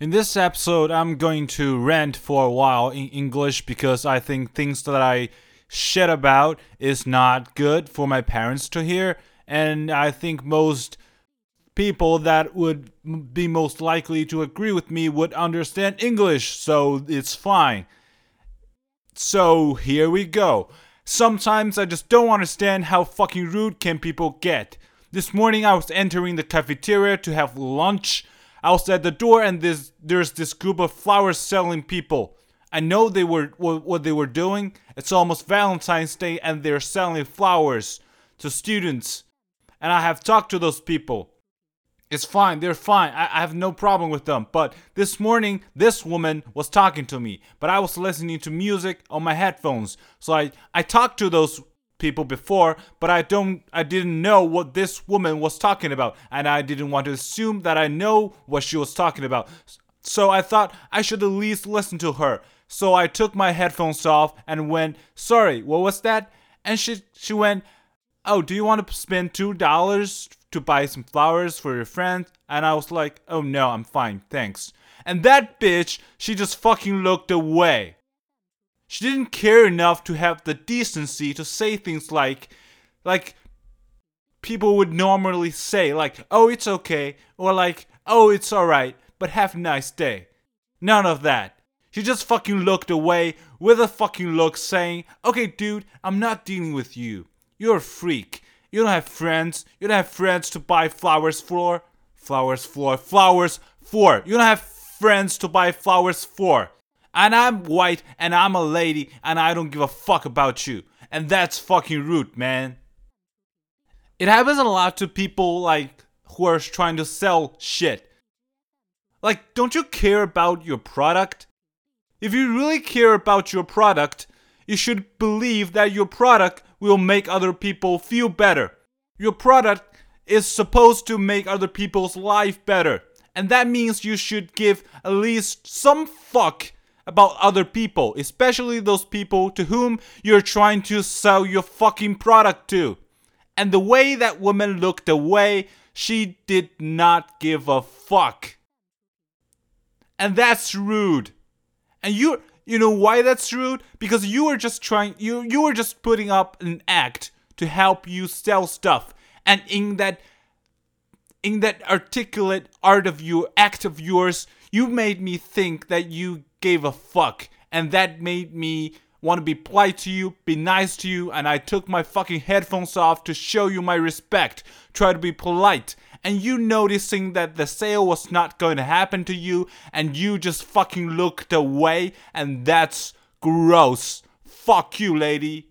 In this episode, I'm going to rant for a while in English because I think things that I shit about is not good for my parents to hear, and I think most people that would be most likely to agree with me would understand English, so it's fine. So here we go. Sometimes I just don't understand how fucking rude can people get. This morning I was entering the cafeteria to have lunch At the door and there's this group of flowers selling people. I know they were what, what they were doing. It's almost Valentine's Day and they're selling flowers to students. And I have talked to those people. It's fine, they're fine. I, I have no problem with them. But this morning, this woman was talking to me, but I was listening to music on my headphones. So I, I talked to those people before, but I don't I didn't know what this woman was talking about and I didn't want to assume that I know what she was talking about. So I thought I should at least listen to her. So I took my headphones off and went, "Sorry, what was that?" And she she went, "Oh, do you want to spend $2 to buy some flowers for your friend?" And I was like, "Oh no, I'm fine, thanks." And that bitch, she just fucking looked away. She didn't care enough to have the decency to say things like, like, people would normally say, like, oh, it's okay, or like, oh, it's alright, but have a nice day. None of that. She just fucking looked away with a fucking look saying, okay, dude, I'm not dealing with you. You're a freak. You don't have friends. You don't have friends to buy flowers for. Flowers for. Flowers for. You don't have friends to buy flowers for and I'm white and I'm a lady and I don't give a fuck about you. And that's fucking rude, man. It happens a lot to people like who are trying to sell shit. Like, don't you care about your product? If you really care about your product, you should believe that your product will make other people feel better. Your product is supposed to make other people's life better. And that means you should give at least some fuck about other people, especially those people to whom you're trying to sell your fucking product to. And the way that woman looked away, she did not give a fuck. And that's rude. And you you know why that's rude? Because you were just trying you you were just putting up an act to help you sell stuff. And in that in that articulate art of your act of yours, you made me think that you gave a fuck. And that made me want to be polite to you, be nice to you, and I took my fucking headphones off to show you my respect, try to be polite. And you noticing that the sale was not going to happen to you, and you just fucking looked away, and that's gross. Fuck you, lady.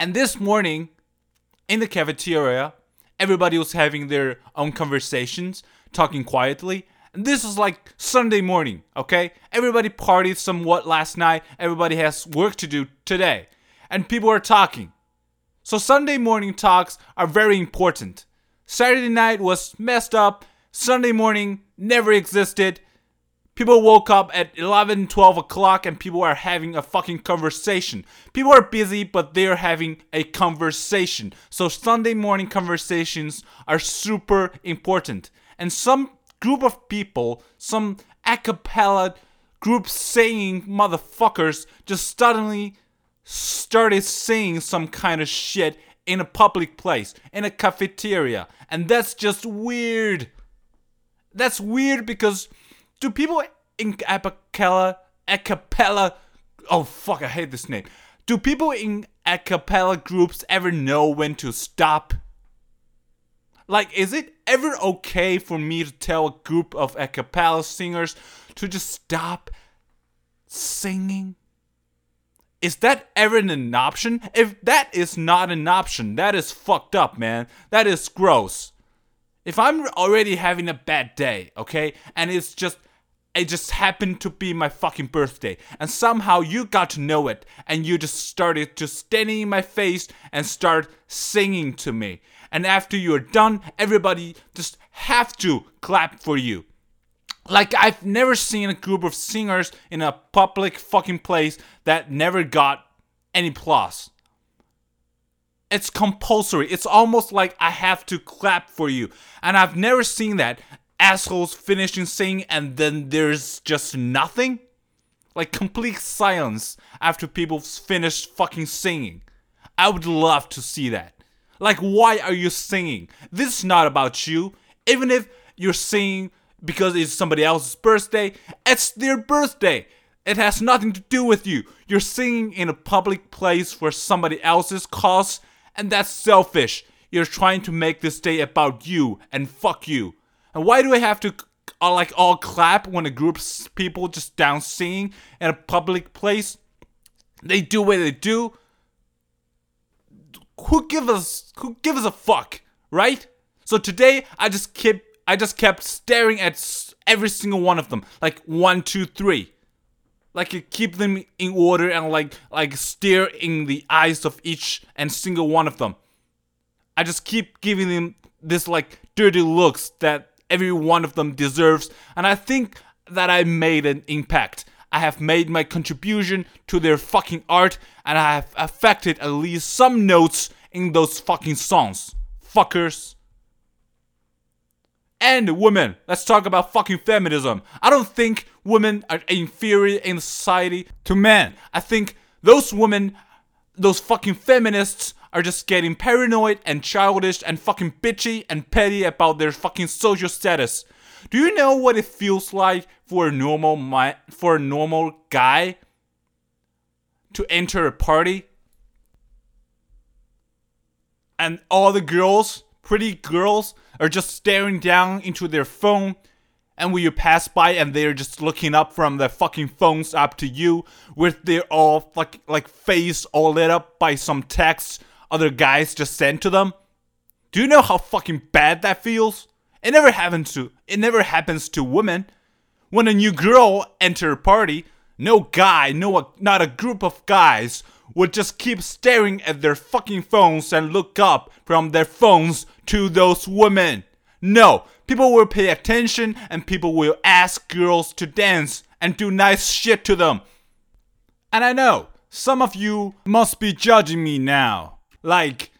And this morning, in the cafeteria, everybody was having their own conversations, talking quietly, And this is like Sunday morning, okay? Everybody partied somewhat last night. Everybody has work to do today. And people are talking. So Sunday morning talks are very important. Saturday night was messed up. Sunday morning never existed. People woke up at 11, 12 o'clock and people are having a fucking conversation. People are busy, but they're having a conversation. So Sunday morning conversations are super important. And some group of people, some a cappella group saying motherfuckers, just suddenly started saying some kind of shit in a public place, in a cafeteria. And that's just weird. That's weird because do people in a cappella, a cappella, oh fuck, I hate this name. Do people in a cappella groups ever know when to stop? Like, is it ever okay for me to tell a group of a cappella singers to just stop singing? Is that ever an option? If that is not an option, that is fucked up, man. That is gross. If I'm already having a bad day, okay, and it's just it just happened to be my fucking birthday. And somehow you got to know it. And you just started just standing in my face and start singing to me. And after you're done, everybody just have to clap for you. Like I've never seen a group of singers in a public fucking place that never got any applause. It's compulsory. It's almost like I have to clap for you. And I've never seen that assholes finishing singing and then there's just nothing? Like complete silence after people finish fucking singing. I would love to see that. Like, why are you singing? This is not about you. Even if you're singing because it's somebody else's birthday, it's their birthday. It has nothing to do with you. You're singing in a public place for somebody else's cause, and that's selfish. You're trying to make this day about you, and fuck you. And why do I have to uh, like all clap when a group of people just down singing in a public place? They do what they do. Who give us who gives a fuck, right? So today I just kept I just kept staring at every single one of them, like one, two, three, like you keep them in order and like like stare in the eyes of each and single one of them. I just keep giving them this like dirty looks that every one of them deserves, and I think that I made an impact. I have made my contribution to their fucking art, and I have affected at least some notes in those fucking songs. Fuckers. And women. Let's talk about fucking feminism. I don't think women are inferior in society to men. I think those women, those fucking feminists, are just getting paranoid and childish and fucking bitchy and petty about their fucking social status. Do you know what it feels like for a normal mi- for a normal guy to enter a party and all the girls, pretty girls, are just staring down into their phone and when you pass by and they're just looking up from their fucking phones up to you with their all like like face all lit up by some text other guys just sent to them. Do you know how fucking bad that feels? It never happens to it never happens to women. When a new girl enter a party no guy no not a group of guys would just keep staring at their fucking phones and look up from their phones to those women. No people will pay attention and people will ask girls to dance and do nice shit to them. And i know some of you must be judging me now like,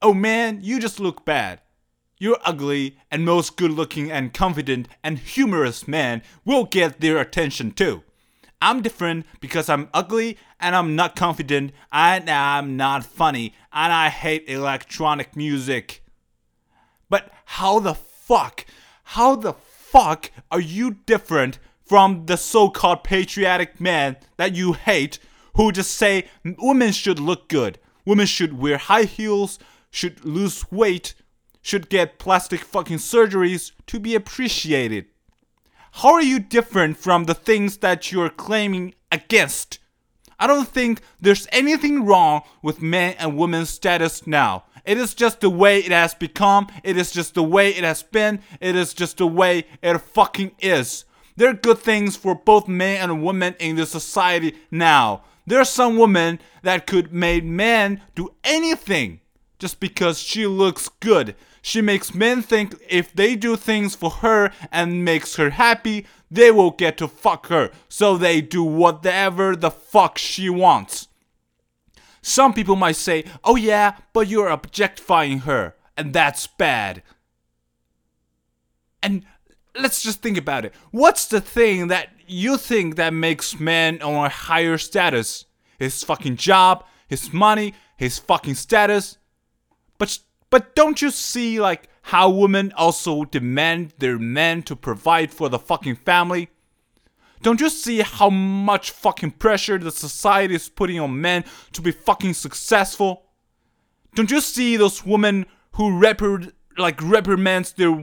oh man, you just look bad. You're ugly, and most good looking and confident and humorous men will get their attention too. I'm different because I'm ugly and I'm not confident and I'm not funny and I hate electronic music. But how the fuck, how the fuck are you different from the so called patriotic men that you hate who just say women should look good? Women should wear high heels, should lose weight, should get plastic fucking surgeries to be appreciated. How are you different from the things that you're claiming against? I don't think there's anything wrong with men and women's status now. It is just the way it has become. It is just the way it has been. It is just the way it fucking is. There are good things for both men and women in the society now. There are some women that could make men do anything just because she looks good. She makes men think if they do things for her and makes her happy, they will get to fuck her. So they do whatever the fuck she wants. Some people might say, oh yeah, but you're objectifying her, and that's bad. And let's just think about it. What's the thing that you think that makes man on a higher status? His fucking job, his money, his fucking status. But but don't you see like how women also demand their men to provide for the fucking family? Don't you see how much fucking pressure the society is putting on men to be fucking successful? Don't you see those women who repri- like reprimands their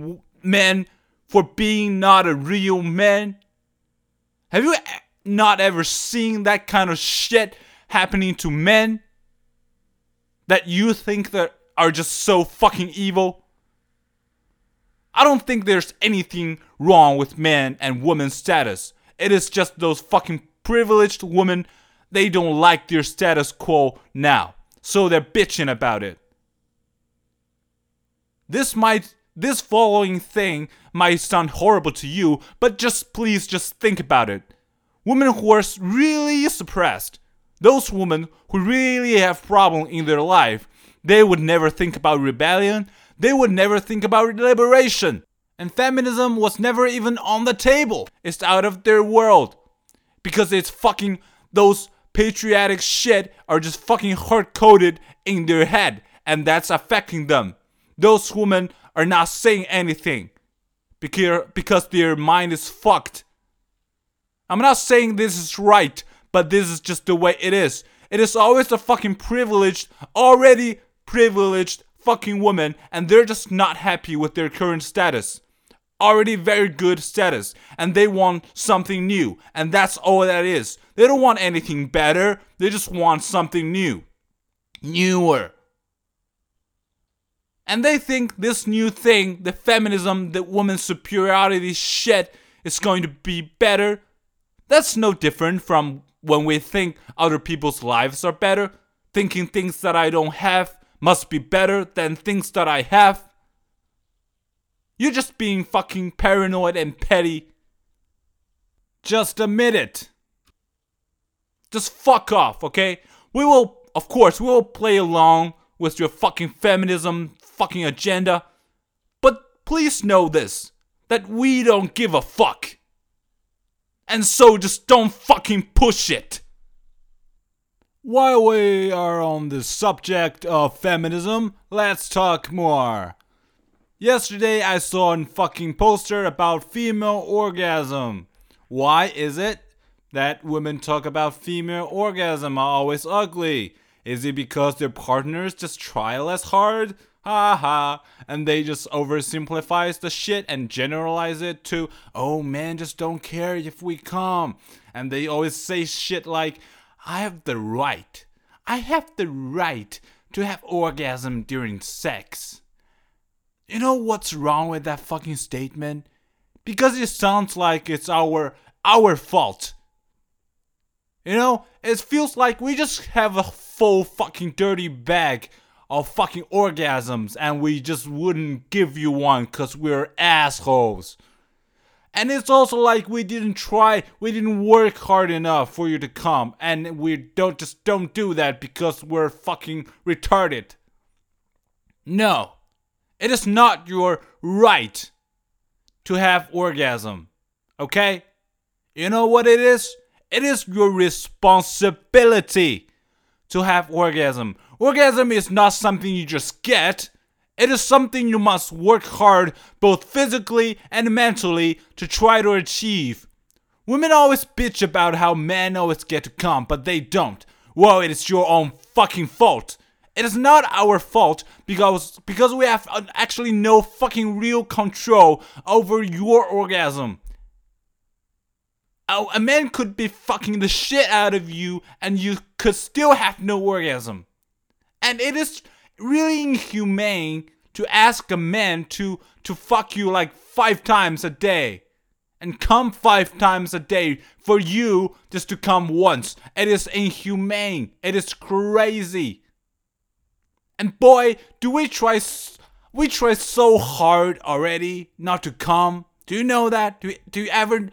men for being not a real man? Have you not ever seen that kind of shit happening to men that you think that are just so fucking evil? I don't think there's anything wrong with men and women's status. It is just those fucking privileged women, they don't like their status quo now. So they're bitching about it. This might this following thing might sound horrible to you, but just please just think about it. Women who are really suppressed, those women who really have problem in their life, they would never think about rebellion, they would never think about liberation. And feminism was never even on the table. It's out of their world. Because it's fucking those patriotic shit are just fucking hard coded in their head. And that's affecting them. Those women are not saying anything. Because, because their mind is fucked. I'm not saying this is right, but this is just the way it is. It is always the fucking privileged, already privileged fucking woman, and they're just not happy with their current status. Already very good status, and they want something new, and that's all that is. They don't want anything better, they just want something new. Newer. And they think this new thing, the feminism, the woman's superiority shit, is going to be better. That's no different from when we think other people's lives are better, thinking things that I don't have must be better than things that I have. You're just being fucking paranoid and petty. Just admit it. Just fuck off, okay? We will, of course, we will play along with your fucking feminism fucking agenda. But please know this that we don't give a fuck. And so just don't fucking push it. While we are on the subject of feminism, let's talk more. Yesterday I saw a fucking poster about female orgasm. Why is it that women talk about female orgasm are always ugly? Is it because their partners just try less hard? Ha ha. And they just oversimplifies the shit and generalize it to, oh man, just don't care if we come. And they always say shit like, I have the right. I have the right to have orgasm during sex. You know what's wrong with that fucking statement? Because it sounds like it's our our fault. You know, it feels like we just have a full fucking dirty bag of fucking orgasms and we just wouldn't give you one cuz we're assholes. And it's also like we didn't try, we didn't work hard enough for you to come, and we don't just don't do that because we're fucking retarded. No, it is not your right to have orgasm. Okay? You know what it is? It is your responsibility to have orgasm. Orgasm is not something you just get. It is something you must work hard, both physically and mentally, to try to achieve. Women always bitch about how men always get to come, but they don't. Well, it is your own fucking fault. It is not our fault because because we have actually no fucking real control over your orgasm. A, man could be fucking the shit out of you and you could still have no orgasm. And it is really inhumane to ask a man to to fuck you like five times a day and come five times a day for you just to come once. It is inhumane. It is crazy. And boy, do we try we try so hard already not to come. Do you know that? Do, do you ever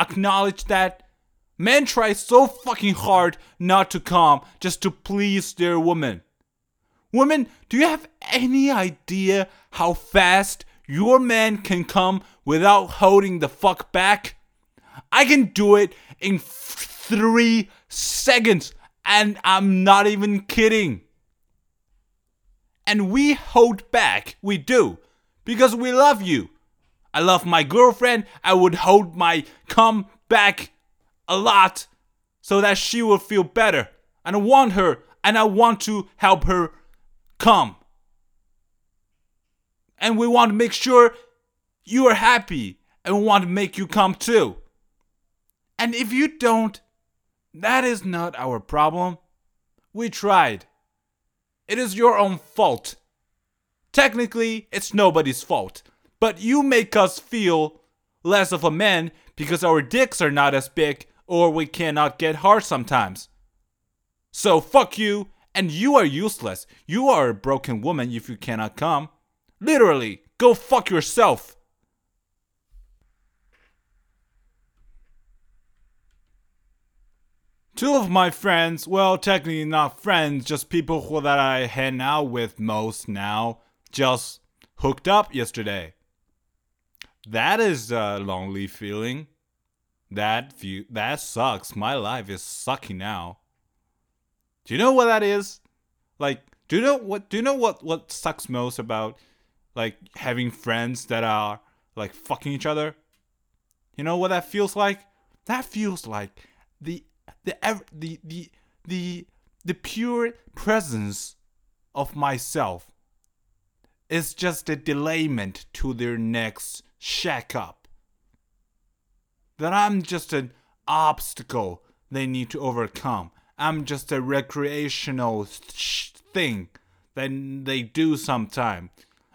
acknowledge that? Men try so fucking hard not to come just to please their woman. Women, do you have any idea how fast your man can come without holding the fuck back? I can do it in three seconds, and I'm not even kidding. And we hold back, we do, because we love you. I love my girlfriend, I would hold my come back a lot so that she will feel better. And I want her, and I want to help her come. And we want to make sure you are happy and we want to make you come too. And if you don't, that is not our problem. We tried. It is your own fault. Technically, it's nobody's fault. But you make us feel less of a man because our dicks are not as big or we cannot get hard sometimes. So fuck you and you are useless. You are a broken woman if you cannot come. Literally, go fuck yourself. Two of my friends, well, technically not friends, just people who that I hang out with most now, just hooked up yesterday. That is a lonely feeling. That view that sucks. My life is sucking now. Do you know what that is? Like, do you know what do you know what what sucks most about like having friends that are like fucking each other? You know what that feels like? That feels like the the the the the the pure presence of myself is just a delayment to their next shack up. That I'm just an obstacle they need to overcome. I'm just a recreational thing that they do sometime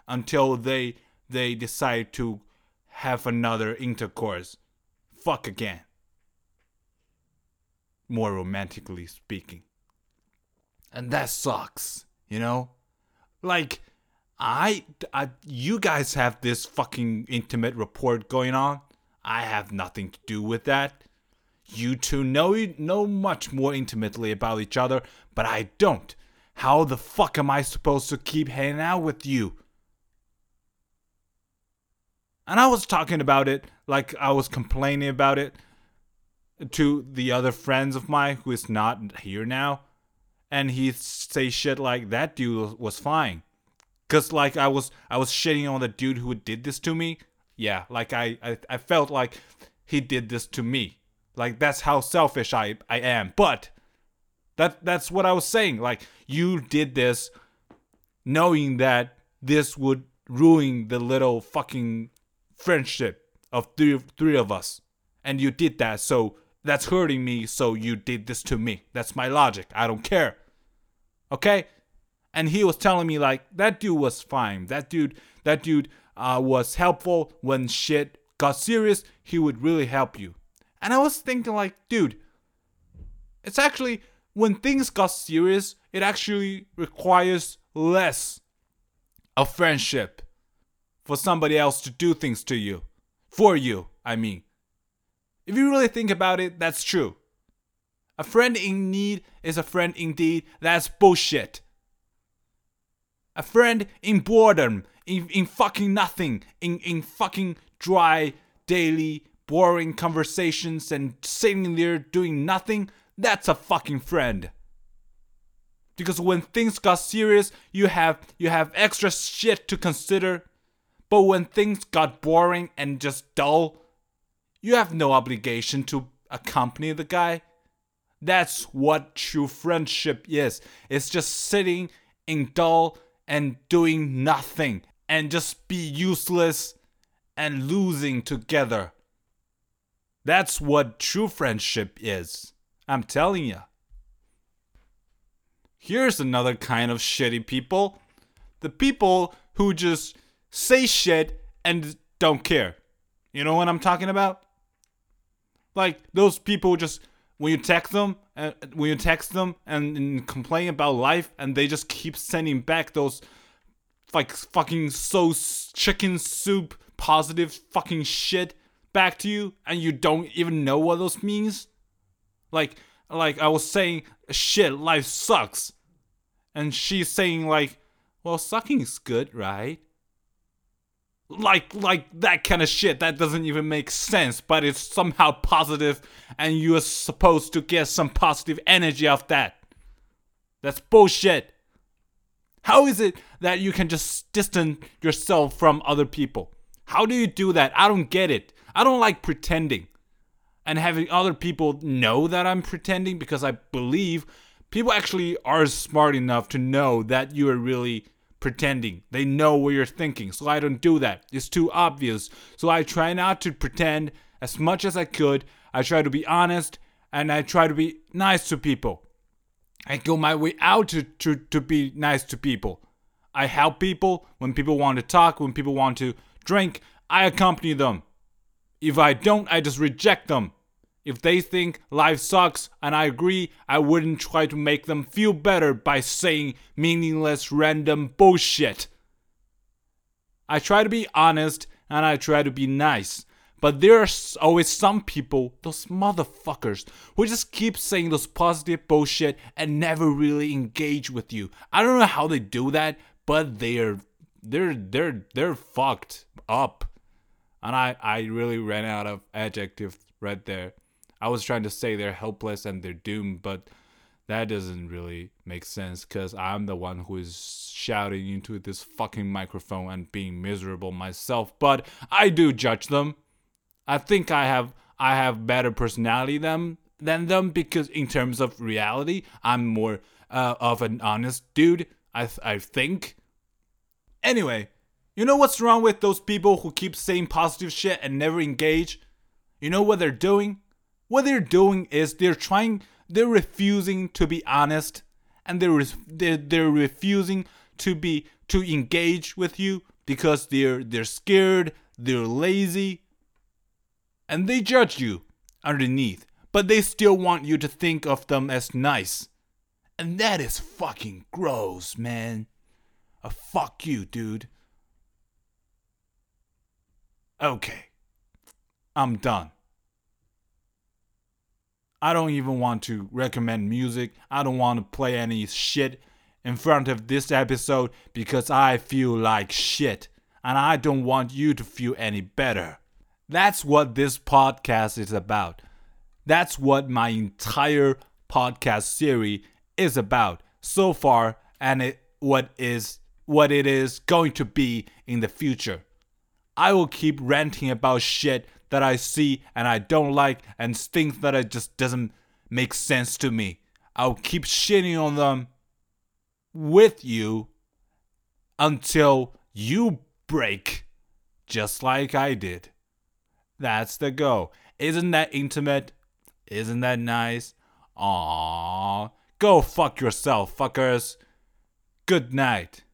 until they they decide to have another intercourse. Fuck again. More romantically speaking. And that sucks, you know? Like I, I you guys have this fucking intimate report going on. I have nothing to do with that. You two know know much more intimately about each other, but I don't. How the fuck am I supposed to keep hanging out with you? And I was talking about it like I was complaining about it to the other friends of mine who is not here now. And he say shit like that dude was fine. Cause like I was I was shitting on the dude who did this to me. Yeah, like I, I, I felt like he did this to me. Like that's how selfish I, I am. But that that's what I was saying. Like you did this knowing that this would ruin the little fucking friendship of three three of us. And you did that, so that's hurting me, so you did this to me. That's my logic. I don't care. Okay? And he was telling me like that dude was fine. That dude, that dude uh, was helpful when shit got serious. He would really help you. And I was thinking like, dude, it's actually when things got serious, it actually requires less of friendship for somebody else to do things to you, for you. I mean, if you really think about it, that's true. A friend in need is a friend indeed. That's bullshit. A friend in boredom, in, in fucking nothing, in, in fucking dry, daily, boring conversations and sitting there doing nothing, that's a fucking friend. Because when things got serious, you have you have extra shit to consider. But when things got boring and just dull, you have no obligation to accompany the guy. That's what true friendship is. It's just sitting in dull, and doing nothing and just be useless and losing together. That's what true friendship is. I'm telling you. Here's another kind of shitty people the people who just say shit and don't care. You know what I'm talking about? Like those people just when you text them when you text them and, complain about life and they just keep sending back those like fucking so chicken soup positive fucking shit back to you and you don't even know what those means? Like like i was saying shit life sucks. And she's saying like well sucking is good right like like that kind of shit. That doesn't even make sense but it's somehow positive and you're supposed to get some positive energy off that. That's bullshit. How is it that you can just distance yourself from other people? How do you do that? I don't get it. I don't like pretending and having other people know that i'm pretending because i believe people actually are smart enough to know that you are really pretending. They know what you're thinking, so I don't do that. It's too obvious. So I try not to pretend as much as I could. I try to be honest and I try to be nice to people. I go my way out to, to, to be nice to people. I help people when people want to talk, when people want to drink, I accompany them. If I don't, I just reject them. If they think life sucks and I agree, I wouldn't try to make them feel better by saying meaningless random bullshit. I try to be honest and I try to be nice. But there's always some people, those motherfuckers, who just keep saying those positive bullshit and never really engage with you. I don't know how they do that, but they're they're they're they're fucked up. And I, I really ran out of adjectives right there. I was trying to say they're helpless and they're doomed, but that doesn't really make sense because I'm the one who is shouting into this fucking microphone and being miserable myself. But I do judge them. I think I have I have better personality than than them because in terms of reality, I'm more uh, of an honest dude. I I think. Anyway, you know what's wrong with those people who keep saying positive shit and never engage? You know what they're doing? What they're doing is they're trying, they're refusing to be honest, and they're they're, they're refusing to be to engage with you because they're they're scared, they're lazy, and they judge you underneath, but they still want you to think of them as nice. And that is fucking gross, man. A fuck you, dude. Okay. I'm done. I don't even want to recommend music. I don't want to play any shit in front of this episode because I feel like shit. And I don't want you to feel any better. That's what this podcast is about. That's what my entire podcast series is about so far and it what is what it is going to be in the future. I will keep ranting about shit that I see and I don't like and things that it just doesn't make sense to me. I'll keep shitting on them with you until you break, just like I did. That's the go. Isn't that intimate? Isn't that nice? Aww. Go fuck yourself, fuckers. Good night.